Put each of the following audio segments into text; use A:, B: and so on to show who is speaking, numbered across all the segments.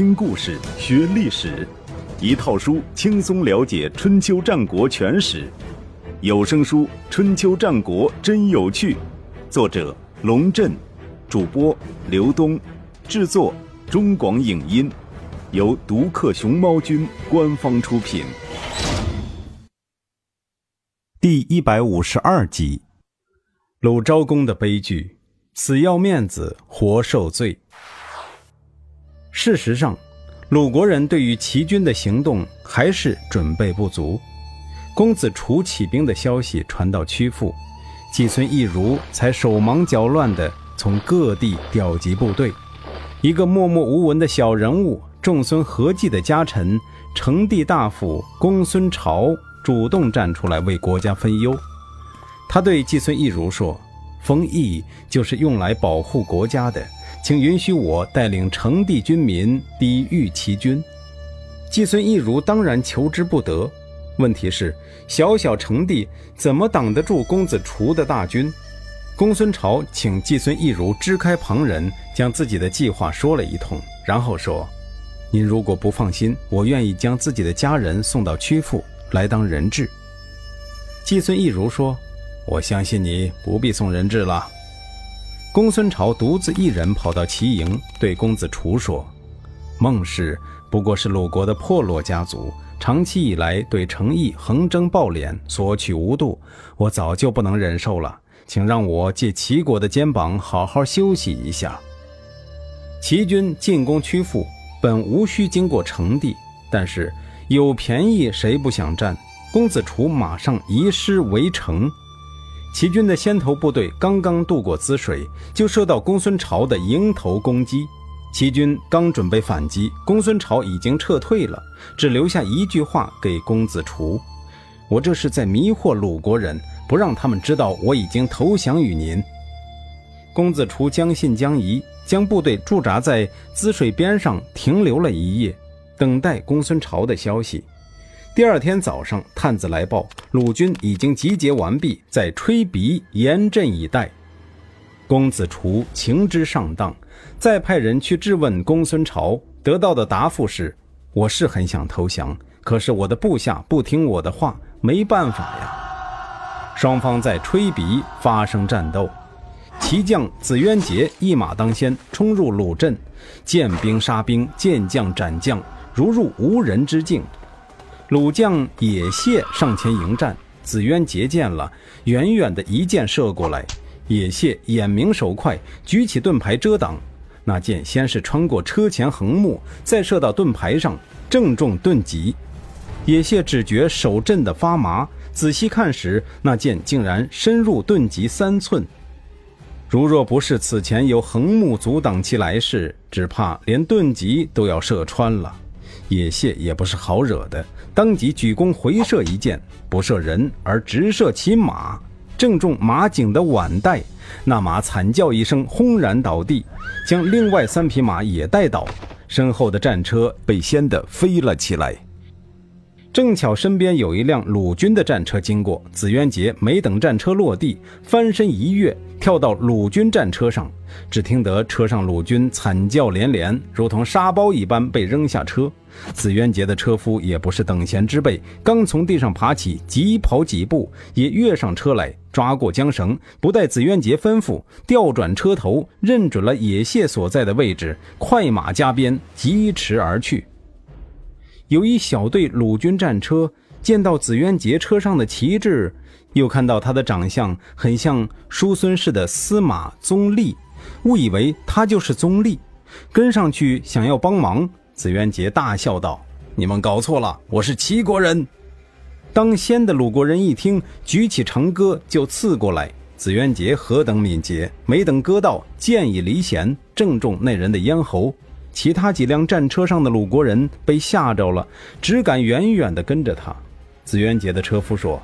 A: 听故事学历史，一套书轻松了解春秋战国全史。有声书《春秋战国真有趣》，作者龙震，主播刘东，制作中广影音，由独克熊猫君官方出品。第一百五十二集，鲁昭公的悲剧，死要面子活受罪。事实上，鲁国人对于齐军的行动还是准备不足。公子楚起兵的消息传到曲阜，季孙意如才手忙脚乱地从各地调集部队。一个默默无闻的小人物，仲孙何忌的家臣成帝大夫公孙朝主动站出来为国家分忧。他对季孙意如说：“封邑就是用来保护国家的。”请允许我带领成帝军民抵御齐军。季孙意如当然求之不得。问题是，小小成帝怎么挡得住公子除的大军？公孙朝请季孙意如支开旁人，将自己的计划说了一通，然后说：“您如果不放心，我愿意将自己的家人送到曲阜来当人质。”季孙意如说：“我相信你，不必送人质了。”公孙朝独自一人跑到齐营，对公子楚说：“孟氏不过是鲁国的破落家族，长期以来对成邑横征暴敛，索取无度，我早就不能忍受了，请让我借齐国的肩膀好好休息一下。”齐军进攻曲阜，本无需经过成地，但是有便宜谁不想占？公子楚马上移师围城。齐军的先头部队刚刚渡过滋水，就受到公孙朝的迎头攻击。齐军刚准备反击，公孙朝已经撤退了，只留下一句话给公子楚：“我这是在迷惑鲁国人，不让他们知道我已经投降于您。”公子楚将信将疑，将部队驻扎在滋水边上停留了一夜，等待公孙朝的消息。第二天早上，探子来报，鲁军已经集结完毕，在吹鼻严阵以待。公子除情之上当，再派人去质问公孙朝，得到的答复是：“我是很想投降，可是我的部下不听我的话，没办法呀。”双方在吹鼻发生战斗，骑将子渊杰一马当先，冲入鲁阵，见兵杀兵，见将斩将，如入无人之境。鲁将野谢上前迎战，子渊截见了，远远的一箭射过来。野谢眼明手快，举起盾牌遮挡。那箭先是穿过车前横木，再射到盾牌上，正中盾脊。野蟹只觉手震得发麻，仔细看时，那箭竟然深入盾脊三寸。如若不是此前有横木阻挡其来势，只怕连盾脊都要射穿了。野谢也不是好惹的。当即举弓回射一箭，不射人而直射其马，正中马颈的腕带。那马惨叫一声，轰然倒地，将另外三匹马也带倒，身后的战车被掀得飞了起来。正巧身边有一辆鲁军的战车经过，紫渊杰没等战车落地，翻身一跃，跳到鲁军战车上。只听得车上鲁军惨叫连连，如同沙包一般被扔下车。紫渊杰的车夫也不是等闲之辈，刚从地上爬起，急跑几步，也跃上车来，抓过缰绳，不待紫渊杰吩咐，调转车头，认准了野蟹所在的位置，快马加鞭，疾驰而去。有一小队鲁军战车见到子渊杰车上的旗帜，又看到他的长相很像叔孙氏的司马宗立，误以为他就是宗立，跟上去想要帮忙。子渊杰大笑道：“你们搞错了，我是齐国人。”当先的鲁国人一听，举起长戈就刺过来。子渊杰何等敏捷，没等割到，箭已离弦，正中那人的咽喉。其他几辆战车上的鲁国人被吓着了，只敢远远地跟着他。子渊杰的车夫说：“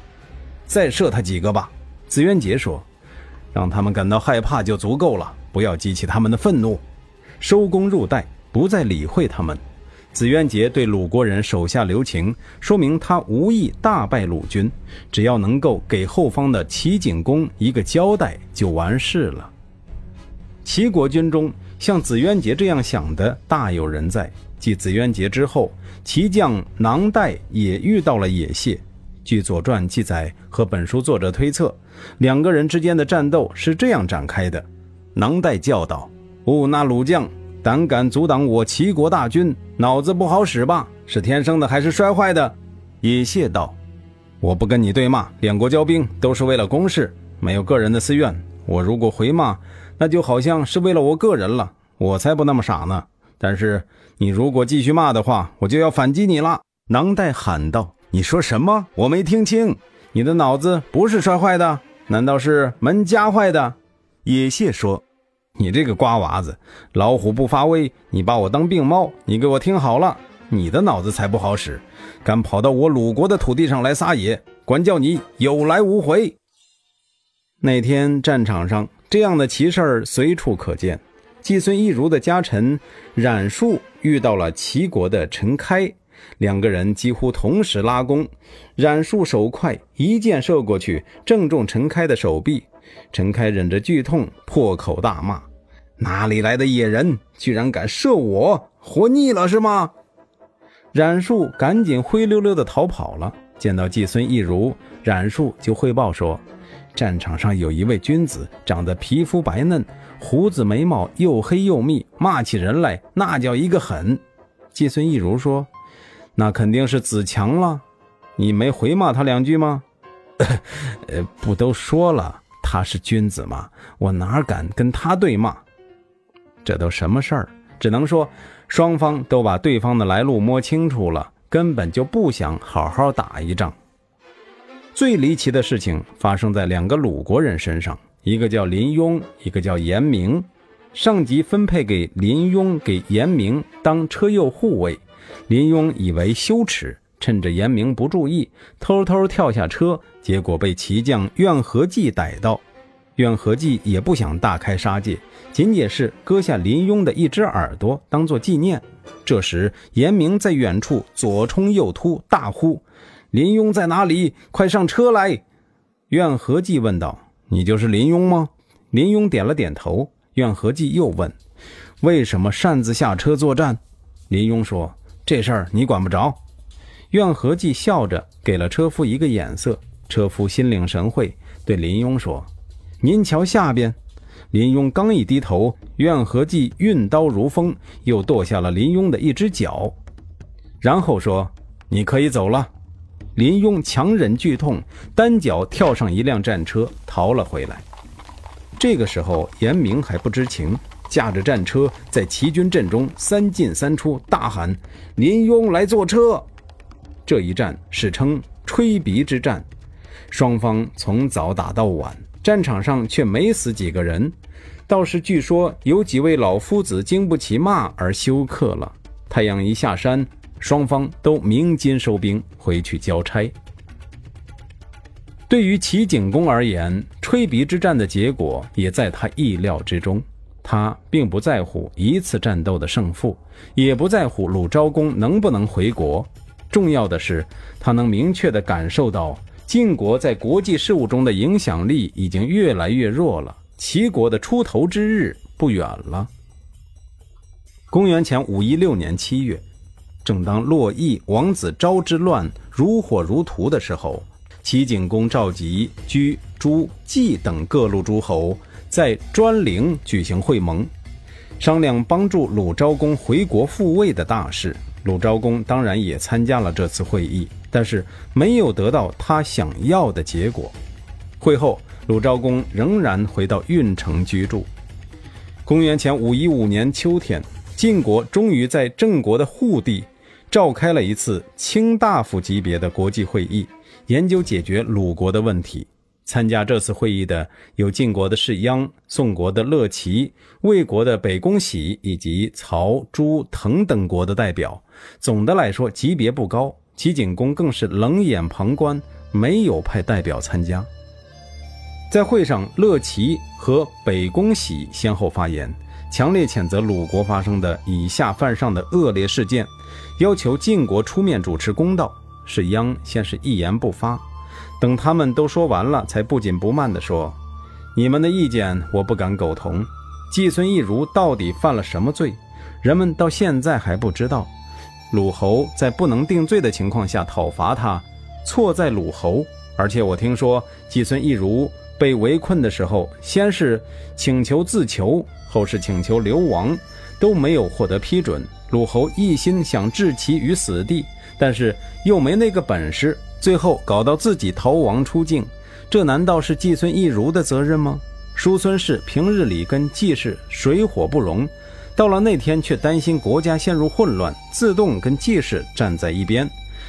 A: 再射他几个吧。”子渊杰说：“让他们感到害怕就足够了，不要激起他们的愤怒。”收工入袋，不再理会他们。子渊杰对鲁国人手下留情，说明他无意大败鲁军，只要能够给后方的齐景公一个交代，就完事了。齐国军中像子渊杰这样想的大有人在。继子渊杰之后，骑将囊袋也遇到了野蟹。据《左传》记载和本书作者推测，两个人之间的战斗是这样展开的：囊袋叫道：“吾那鲁将胆敢阻挡我齐国大军，脑子不好使吧？是天生的还是摔坏的？”野蟹道：“我不跟你对骂，两国交兵都是为了公事，没有个人的私怨。我如果回骂，那就好像是为了我个人了。我才不那么傻呢。但是你如果继续骂的话，我就要反击你了。”囊袋喊道。你说什么？我没听清。你的脑子不是摔坏的，难道是门夹坏的？野蟹说：“你这个瓜娃子，老虎不发威，你把我当病猫。你给我听好了，你的脑子才不好使，敢跑到我鲁国的土地上来撒野，管教你有来无回。”那天战场上，这样的奇事随处可见。季孙一如的家臣冉树遇到了齐国的陈开。两个人几乎同时拉弓，冉树手快，一箭射过去，正中陈开的手臂。陈开忍着剧痛，破口大骂：“哪里来的野人，居然敢射我？活腻了是吗？”冉树赶紧灰溜溜地逃跑了。见到季孙一如，冉树就汇报说：“战场上有一位君子，长得皮肤白嫩，胡子眉毛又黑又密，骂起人来那叫一个狠。”季孙一如说。那肯定是子强了，你没回骂他两句吗？呃，不都说了他是君子吗？我哪敢跟他对骂？这都什么事儿？只能说双方都把对方的来路摸清楚了，根本就不想好好打一仗。最离奇的事情发生在两个鲁国人身上，一个叫林雍，一个叫严明。上级分配给林雍、给严明当车右护卫。林庸以为羞耻，趁着严明不注意，偷偷跳下车，结果被骑将苑和济逮到。苑和济也不想大开杀戒，仅仅是割下林庸的一只耳朵当做纪念。这时，严明在远处左冲右突，大呼：“林庸在哪里？快上车来！”苑和济问道：“你就是林庸吗？”林庸点了点头。苑和济又问：“为什么擅自下车作战？”林庸说。这事儿你管不着。苑和济笑着给了车夫一个眼色，车夫心领神会，对林庸说：“您瞧下边。”林庸刚一低头，怨和济运刀如风，又剁下了林庸的一只脚，然后说：“你可以走了。”林庸强忍剧痛，单脚跳上一辆战车，逃了回来。这个时候，严明还不知情。驾着战车在齐军阵中三进三出，大喊：“林庸来坐车！”这一战史称“吹鼻之战”。双方从早打到晚，战场上却没死几个人，倒是据说有几位老夫子经不起骂而休克了。太阳一下山，双方都鸣金收兵，回去交差。对于齐景公而言，吹鼻之战的结果也在他意料之中。他并不在乎一次战斗的胜负，也不在乎鲁昭公能不能回国。重要的是，他能明确地感受到晋国在国际事务中的影响力已经越来越弱了，齐国的出头之日不远了。公元前五一六年七月，正当洛邑王子昭之乱如火如荼的时候，齐景公召集居、朱、季等各路诸侯。在专陵举行会盟，商量帮助鲁昭公回国复位的大事。鲁昭公当然也参加了这次会议，但是没有得到他想要的结果。会后，鲁昭公仍然回到运城居住。公元前五一五年秋天，晋国终于在郑国的护地召开了一次卿大夫级别的国际会议，研究解决鲁国的问题。参加这次会议的有晋国的士鞅、宋国的乐齐、魏国的北宫喜以及曹、朱、滕等国的代表。总的来说，级别不高。齐景公更是冷眼旁观，没有派代表参加。在会上，乐齐和北宫喜先后发言，强烈谴责鲁国发生的以下犯上的恶劣事件，要求晋国出面主持公道。士鞅先是一言不发。等他们都说完了，才不紧不慢地说：“你们的意见我不敢苟同。季孙意如到底犯了什么罪？人们到现在还不知道。鲁侯在不能定罪的情况下讨伐他，错在鲁侯。而且我听说季孙意如被围困的时候，先是请求自求，后是请求流亡，都没有获得批准。鲁侯一心想置其于死地，但是又没那个本事，最后搞到自己逃亡出境。这难道是季孙意如的责任吗？叔孙氏平日里跟季氏水火不容，到了那天却担心国家陷入混乱，自动跟季氏站在一边。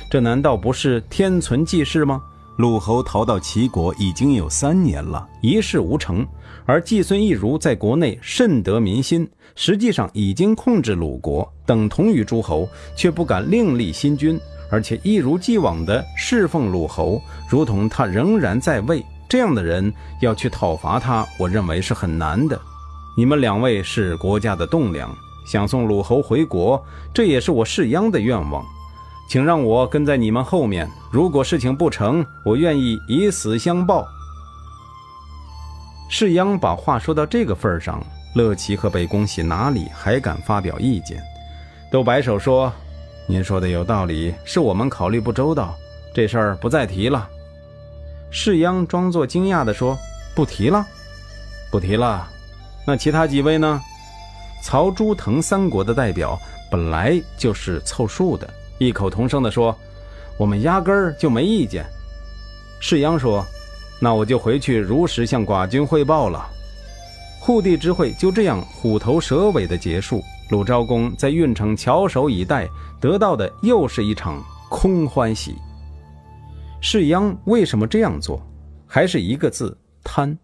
A: 这难道不是天存季氏吗？鲁侯逃到齐国已经有三年了，一事无成，而季孙意如在国内甚得民心，实际上已经控制鲁国，等同于诸侯，却不敢另立新君。而且一如既往地侍奉鲁侯，如同他仍然在位。这样的人要去讨伐他，我认为是很难的。你们两位是国家的栋梁，想送鲁侯回国，这也是我世鞅的愿望。请让我跟在你们后面。如果事情不成，我愿意以死相报。世鞅把话说到这个份上，乐齐和北宫喜哪里还敢发表意见？都摆手说。您说的有道理，是我们考虑不周到，这事儿不再提了。世鞅装作惊讶地说：“不提了，不提了。那其他几位呢？”曹、朱、滕三国的代表本来就是凑数的，异口同声地说：“我们压根儿就没意见。”世鞅说：“那我就回去如实向寡君汇报了。”护地之会就这样虎头蛇尾的结束。鲁昭公在运城翘首以待，得到的又是一场空欢喜。士鞅为什么这样做？还是一个字：贪。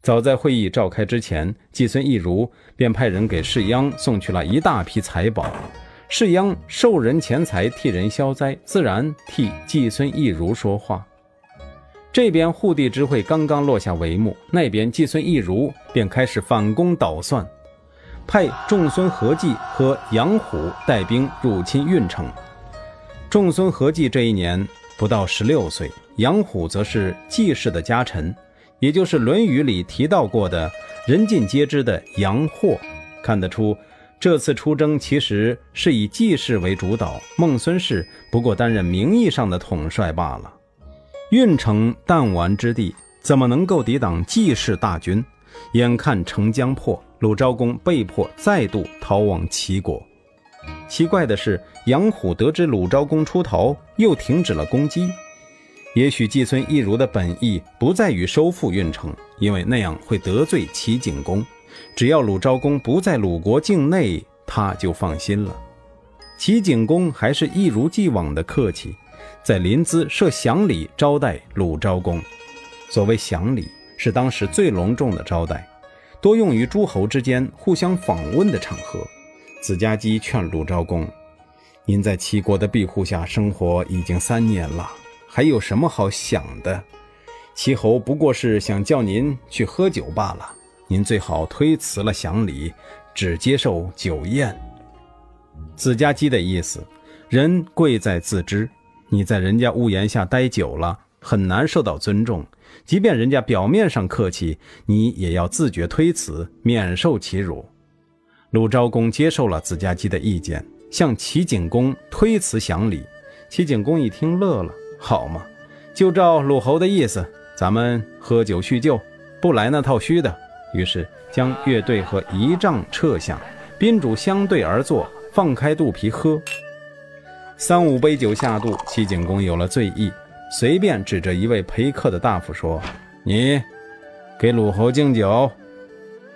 A: 早在会议召开之前，季孙意如便派人给士鞅送去了一大批财宝。士鞅受人钱财，替人消灾，自然替季孙意如说话。这边护地之会刚刚落下帷幕，那边季孙意如便开始反攻倒算。派仲孙何忌和杨虎带兵入侵运城。仲孙何忌这一年不到十六岁，杨虎则是季氏的家臣，也就是《论语》里提到过的人尽皆知的杨霍。看得出，这次出征其实是以季氏为主导，孟孙氏不过担任名义上的统帅罢了。运城弹丸之地，怎么能够抵挡季氏大军？眼看城将破。鲁昭公被迫再度逃往齐国。奇怪的是，杨虎得知鲁昭公出逃，又停止了攻击。也许季孙意如的本意不在于收复运城，因为那样会得罪齐景公。只要鲁昭公不在鲁国境内，他就放心了。齐景公还是一如既往的客气，在临淄设祥礼招待鲁昭公。所谓祥礼，是当时最隆重的招待。多用于诸侯之间互相访问的场合。子家姬劝鲁昭公：“您在齐国的庇护下生活已经三年了，还有什么好想的？齐侯不过是想叫您去喝酒罢了。您最好推辞了享礼，只接受酒宴。”子家姬的意思：人贵在自知。你在人家屋檐下待久了，很难受到尊重。即便人家表面上客气，你也要自觉推辞，免受其辱。鲁昭公接受了子家姬的意见，向齐景公推辞享礼。齐景公一听乐了：“好嘛，就照鲁侯的意思，咱们喝酒叙旧，不来那套虚的。”于是将乐队和仪仗撤下，宾主相对而坐，放开肚皮喝。三五杯酒下肚，齐景公有了醉意。随便指着一位陪客的大夫说：“你给鲁侯敬酒。”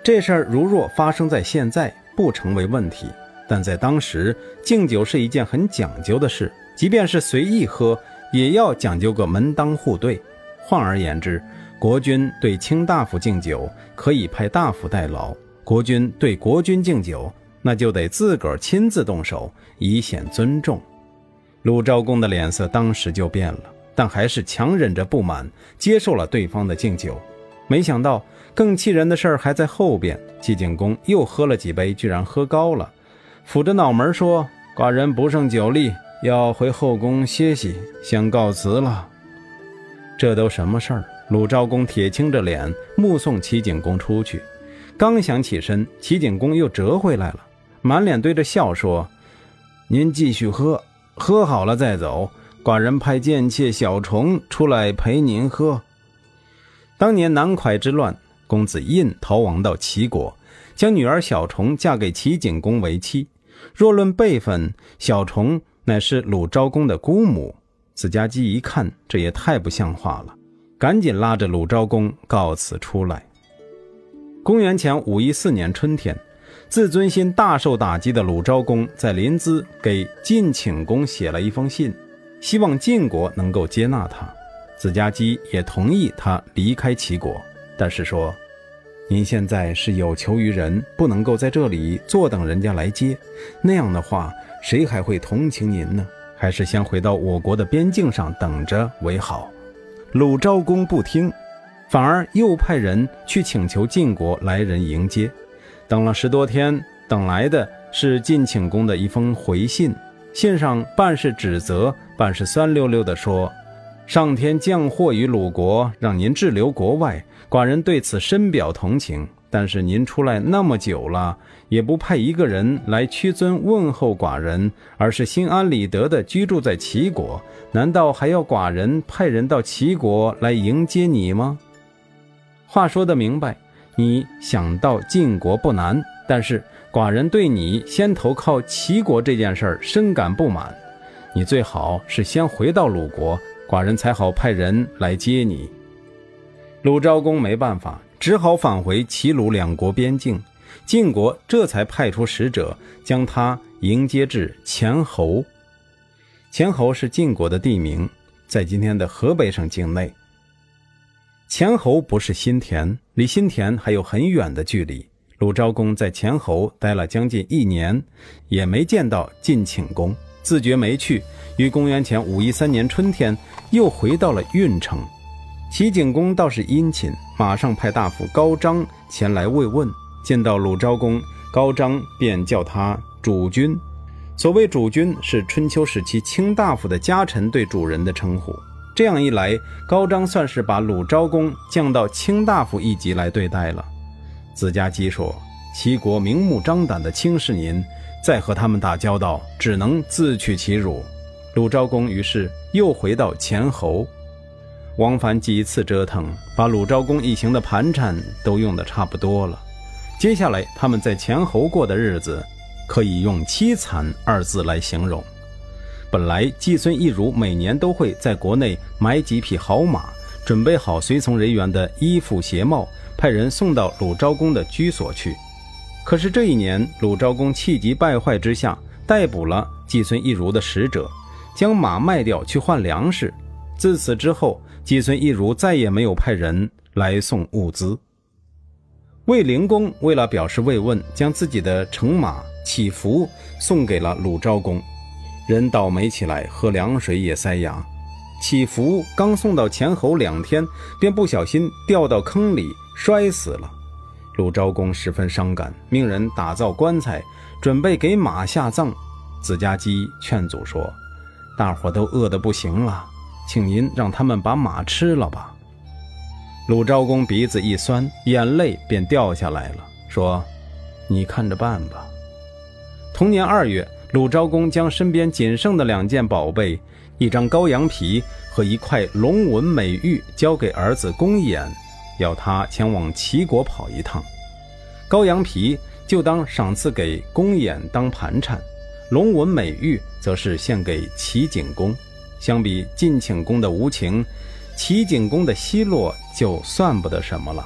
A: 这事儿如若发生在现在，不成为问题；但在当时，敬酒是一件很讲究的事，即便是随意喝，也要讲究个门当户对。换而言之，国君对卿大夫敬酒，可以派大夫代劳；国君对国君敬酒，那就得自个儿亲自动手，以显尊重。鲁昭公的脸色当时就变了。但还是强忍着不满，接受了对方的敬酒。没想到更气人的事儿还在后边。齐景公又喝了几杯，居然喝高了，抚着脑门说：“寡人不胜酒力，要回后宫歇息，先告辞了。”这都什么事儿？鲁昭公铁青着脸目送齐景公出去。刚想起身，齐景公又折回来了，满脸堆着笑说：“您继续喝，喝好了再走。寡人派贱妾小虫出来陪您喝。”当年南蒯之乱，公子印逃亡到齐国，将女儿小虫嫁给齐景公为妻。若论辈分，小虫乃是鲁昭公的姑母。子家姬一看，这也太不像话了，赶紧拉着鲁昭公告辞出来。公元前五一四年春天，自尊心大受打击的鲁昭公在临淄给晋顷公写了一封信，希望晋国能够接纳他。子家姬也同意他离开齐国，但是说：“您现在是有求于人，不能够在这里坐等人家来接，那样的话，谁还会同情您呢？还是先回到我国的边境上等着为好。”鲁昭公不听。反而又派人去请求晋国来人迎接，等了十多天，等来的是晋顷公的一封回信。信上半是指责，半是酸溜溜地说：“上天降祸于鲁国，让您滞留国外，寡人对此深表同情。但是您出来那么久了，也不派一个人来屈尊问候寡人，而是心安理得地居住在齐国，难道还要寡人派人到齐国来迎接你吗？”话说的明白，你想到晋国不难，但是寡人对你先投靠齐国这件事儿深感不满。你最好是先回到鲁国，寡人才好派人来接你。鲁昭公没办法，只好返回齐鲁两国边境。晋国这才派出使者将他迎接至前侯。前侯是晋国的地名，在今天的河北省境内。前侯不是新田，离新田还有很远的距离。鲁昭公在前侯待了将近一年，也没见到晋顷公，自觉没趣。于公元前五一三年春天，又回到了运城。齐景公倒是殷勤，马上派大夫高章前来慰问。见到鲁昭公，高章便叫他主君。所谓主君，是春秋时期卿大夫的家臣对主人的称呼。这样一来，高章算是把鲁昭公降到卿大夫一级来对待了。子家姬说：“齐国明目张胆地轻视您，再和他们打交道，只能自取其辱。”鲁昭公于是又回到前侯，王凡几次折腾，把鲁昭公一行的盘缠都用得差不多了。接下来他们在前侯过的日子，可以用凄惨二字来形容。本来季孙意如每年都会在国内买几匹好马，准备好随从人员的衣服鞋帽，派人送到鲁昭公的居所去。可是这一年，鲁昭公气急败坏之下，逮捕了季孙意如的使者，将马卖掉去换粮食。自此之后，季孙意如再也没有派人来送物资。卫灵公为了表示慰问，将自己的乘马祈福送给了鲁昭公。人倒霉起来，喝凉水也塞牙。祈福刚送到前侯两天，便不小心掉到坑里摔死了。鲁昭公十分伤感，命人打造棺材，准备给马下葬。子家姬劝阻说：“大伙都饿得不行了，请您让他们把马吃了吧。”鲁昭公鼻子一酸，眼泪便掉下来了，说：“你看着办吧。”同年二月。鲁昭公将身边仅剩的两件宝贝，一张羔羊皮和一块龙纹美玉，交给儿子公衍，要他前往齐国跑一趟。羔羊皮就当赏赐给公衍当盘缠，龙纹美玉则是献给齐景公。相比晋顷公的无情，齐景公的奚落就算不得什么了。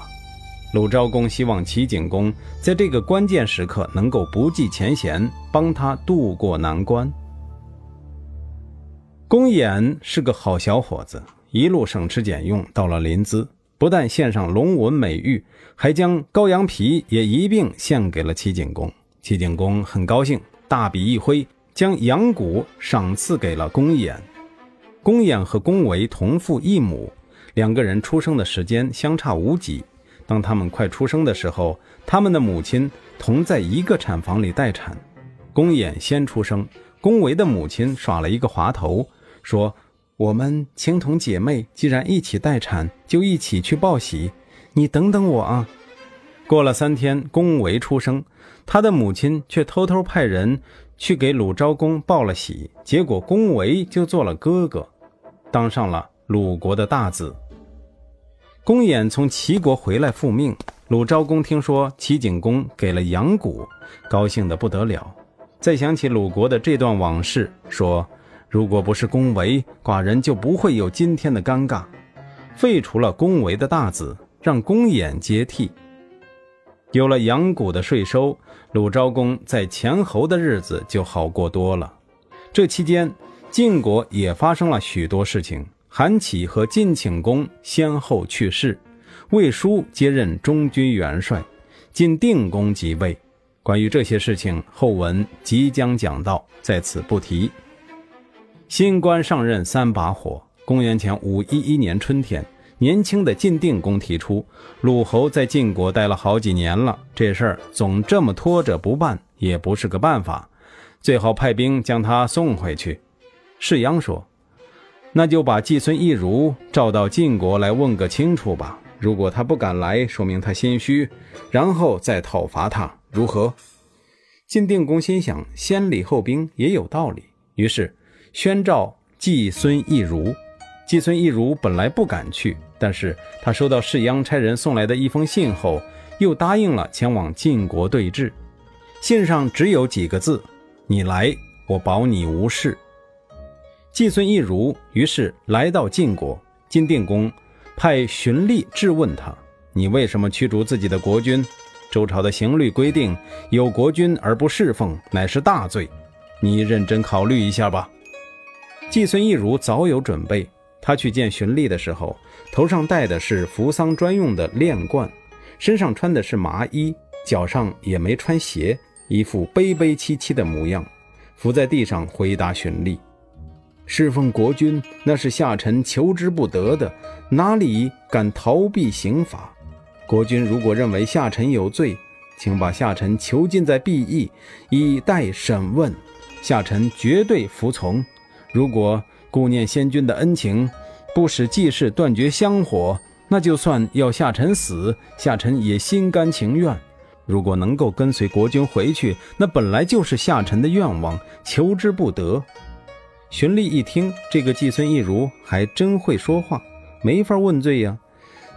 A: 鲁昭公希望齐景公在这个关键时刻能够不计前嫌，帮他渡过难关。公衍是个好小伙子，一路省吃俭用，到了临淄，不但献上龙纹美玉，还将羔羊皮也一并献给了齐景公。齐景公很高兴，大笔一挥，将羊骨赏赐给了公衍。公衍和公维同父异母，两个人出生的时间相差无几。当他们快出生的时候，他们的母亲同在一个产房里待产。公衍先出生，公维的母亲耍了一个滑头，说：“我们情同姐妹，既然一起待产，就一起去报喜。你等等我啊！”过了三天，公维出生，他的母亲却偷偷派人去给鲁昭公报了喜，结果公维就做了哥哥，当上了鲁国的大子。公衍从齐国回来复命，鲁昭公听说齐景公给了阳谷，高兴得不得了。再想起鲁国的这段往事，说：“如果不是公维，寡人就不会有今天的尴尬。”废除了公维的大子，让公衍接替。有了阳谷的税收，鲁昭公在前侯的日子就好过多了。这期间，晋国也发生了许多事情。韩起和晋顷公先后去世，魏叔接任中军元帅，晋定公即位。关于这些事情，后文即将讲到，在此不提。新官上任三把火。公元前五一一年春天。年轻的晋定公提出，鲁侯在晋国待了好几年了，这事儿总这么拖着不办，也不是个办法，最好派兵将他送回去。士鞅说：“那就把季孙意如召到晋国来问个清楚吧。如果他不敢来，说明他心虚，然后再讨伐他，如何？”晋定公心想，先礼后兵也有道理，于是宣召季孙意如。季孙意如本来不敢去，但是他收到士鞅差人送来的一封信后，又答应了前往晋国对峙。信上只有几个字：“你来，我保你无事。”季孙意如于是来到晋国，晋定公派荀吏质问他：“你为什么驱逐自己的国君？周朝的刑律规定，有国君而不侍奉，乃是大罪。你认真考虑一下吧。”季孙意如早有准备。他去见荀吏的时候，头上戴的是扶桑专用的链冠，身上穿的是麻衣，脚上也没穿鞋，一副悲悲戚戚的模样，伏在地上回答荀吏：“侍奉国君，那是下臣求之不得的，哪里敢逃避刑罚？国君如果认为下臣有罪，请把下臣囚禁在敝邑，以待审问，下臣绝对服从。如果……”顾念先君的恩情，不使季氏断绝香火，那就算要下臣死，下臣也心甘情愿。如果能够跟随国君回去，那本来就是下臣的愿望，求之不得。荀吏一听，这个季孙意如还真会说话，没法问罪呀，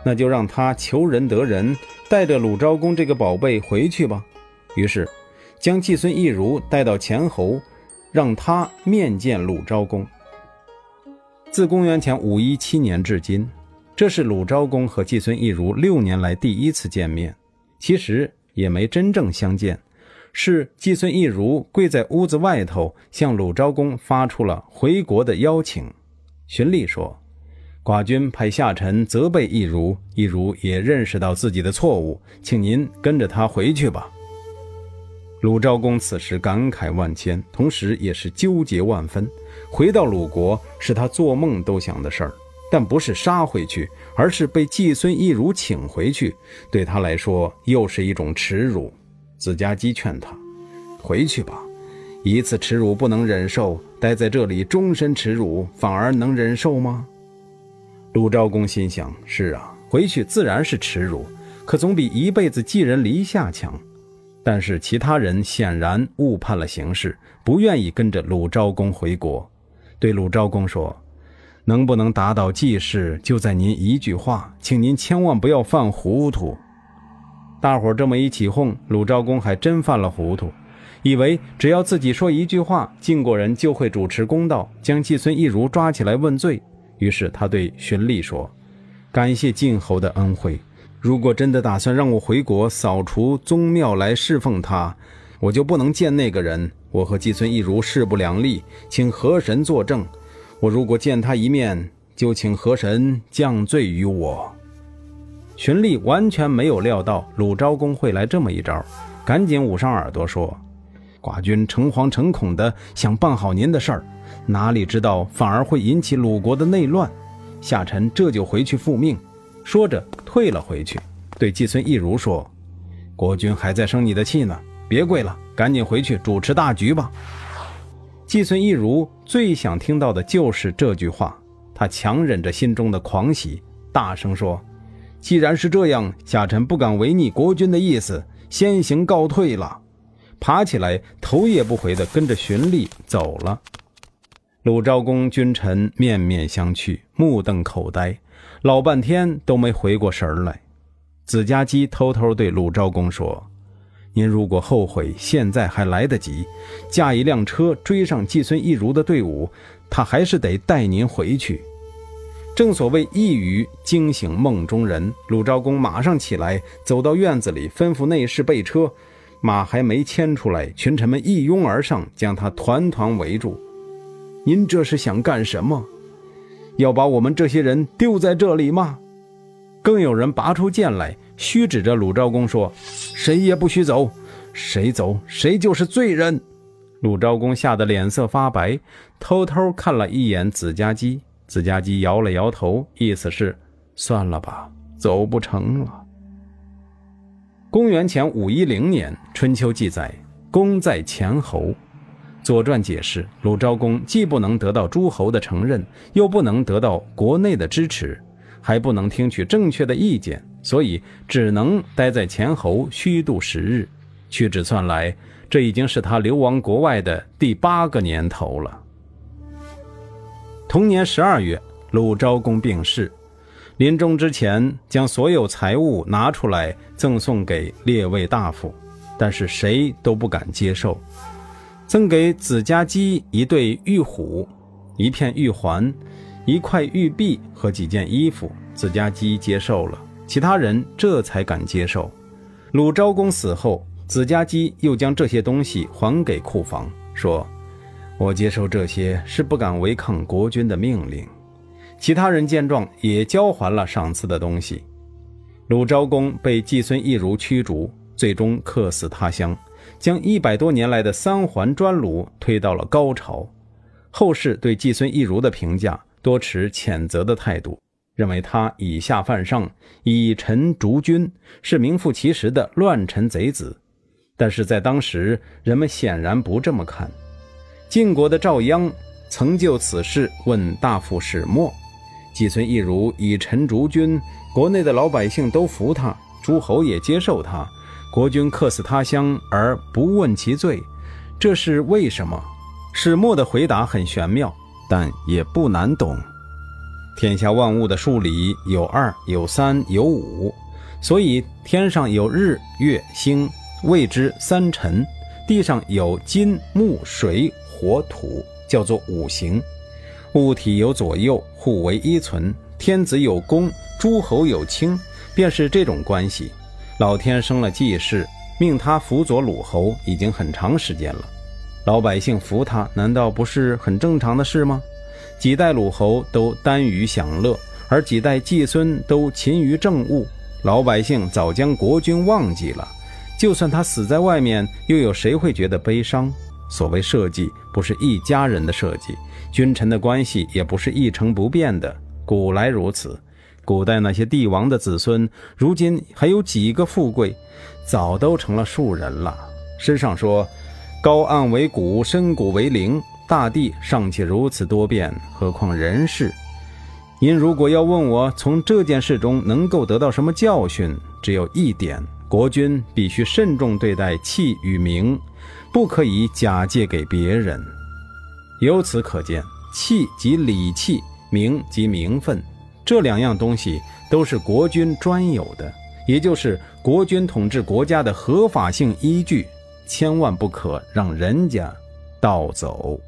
A: 那就让他求人得人，带着鲁昭公这个宝贝回去吧。于是，将季孙意如带到前侯，让他面见鲁昭公。自公元前五一七年至今，这是鲁昭公和季孙意如六年来第一次见面。其实也没真正相见，是季孙意如跪在屋子外头，向鲁昭公发出了回国的邀请。荀吏说：“寡君派下臣责备意如，意如也认识到自己的错误，请您跟着他回去吧。”鲁昭公此时感慨万千，同时也是纠结万分。回到鲁国是他做梦都想的事儿，但不是杀回去，而是被季孙意如请回去，对他来说又是一种耻辱。子家姬劝他：“回去吧，一次耻辱不能忍受，待在这里终身耻辱反而能忍受吗？”鲁昭公心想：“是啊，回去自然是耻辱，可总比一辈子寄人篱下强。”但是其他人显然误判了形势，不愿意跟着鲁昭公回国，对鲁昭公说：“能不能打倒季氏，就在您一句话，请您千万不要犯糊涂。”大伙这么一起哄，鲁昭公还真犯了糊涂，以为只要自己说一句话，晋国人就会主持公道，将季孙意如抓起来问罪。于是他对荀吏说：“感谢晋侯的恩惠。”如果真的打算让我回国扫除宗庙来侍奉他，我就不能见那个人。我和季孙意如势不两立，请河神作证。我如果见他一面，就请河神降罪于我。荀吏完全没有料到鲁昭公会来这么一招，赶紧捂上耳朵说：“寡君诚惶诚恐的想办好您的事儿，哪里知道反而会引起鲁国的内乱。下臣这就回去复命。”说着，退了回去，对季孙意如说：“国君还在生你的气呢，别跪了，赶紧回去主持大局吧。”季孙意如最想听到的就是这句话，他强忍着心中的狂喜，大声说：“既然是这样，下臣不敢违逆国君的意思，先行告退了。爬起来，头也不回地跟着荀吏走了。鲁昭公君臣面面相觑，目瞪口呆，老半天都没回过神来。子家姬偷偷对鲁昭公说：“您如果后悔，现在还来得及，驾一辆车追上季孙意如的队伍，他还是得带您回去。”正所谓一语惊醒梦中人，鲁昭公马上起来，走到院子里，吩咐内侍备车。马还没牵出来，群臣们一拥而上，将他团团围住。您这是想干什么？要把我们这些人丢在这里吗？更有人拔出剑来，虚指着鲁昭公说：“谁也不许走，谁走谁就是罪人。”鲁昭公吓得脸色发白，偷偷看了一眼子家姬。子家姬摇了摇头，意思是算了吧，走不成了。公元前五一零年，春秋记载，公在前侯。左传解释，鲁昭公既不能得到诸侯的承认，又不能得到国内的支持，还不能听取正确的意见，所以只能待在前侯虚度时日。屈指算来，这已经是他流亡国外的第八个年头了。同年十二月，鲁昭公病逝，临终之前将所有财物拿出来赠送给列位大夫，但是谁都不敢接受。赠给子家姬一对玉虎、一片玉环、一块玉璧和几件衣服，子家姬接受了，其他人这才敢接受。鲁昭公死后，子家姬又将这些东西还给库房，说。我接受这些是不敢违抗国君的命令。其他人见状也交还了赏赐的东西。鲁昭公被季孙意如驱逐，最终客死他乡，将一百多年来的三环专炉推到了高潮。后世对季孙意如的评价多持谴责的态度，认为他以下犯上，以臣逐君，是名副其实的乱臣贼子。但是在当时，人们显然不这么看。晋国的赵鞅曾就此事问大夫始墨，季孙意如以臣逐君，国内的老百姓都服他，诸侯也接受他，国君客死他乡而不问其罪，这是为什么？始墨的回答很玄妙，但也不难懂。天下万物的数理有二、有三、有五，所以天上有日月星，谓之三辰；地上有金木水。火土叫做五行，物体有左右，互为依存。天子有公，诸侯有卿，便是这种关系。老天生了季氏，命他辅佐鲁侯，已经很长时间了。老百姓服他，难道不是很正常的事吗？几代鲁侯都耽于享乐，而几代季孙都勤于政务，老百姓早将国君忘记了。就算他死在外面，又有谁会觉得悲伤？所谓社稷，不是一家人的社稷；君臣的关系也不是一成不变的。古来如此，古代那些帝王的子孙，如今还有几个富贵？早都成了庶人了。诗上说：“高岸为谷，深谷为陵。”大地尚且如此多变，何况人世？您如果要问我从这件事中能够得到什么教训，只有一点：国君必须慎重对待器与名。不可以假借给别人。由此可见，器即礼器，名即名分，这两样东西都是国君专有的，也就是国君统治国家的合法性依据，千万不可让人家盗走。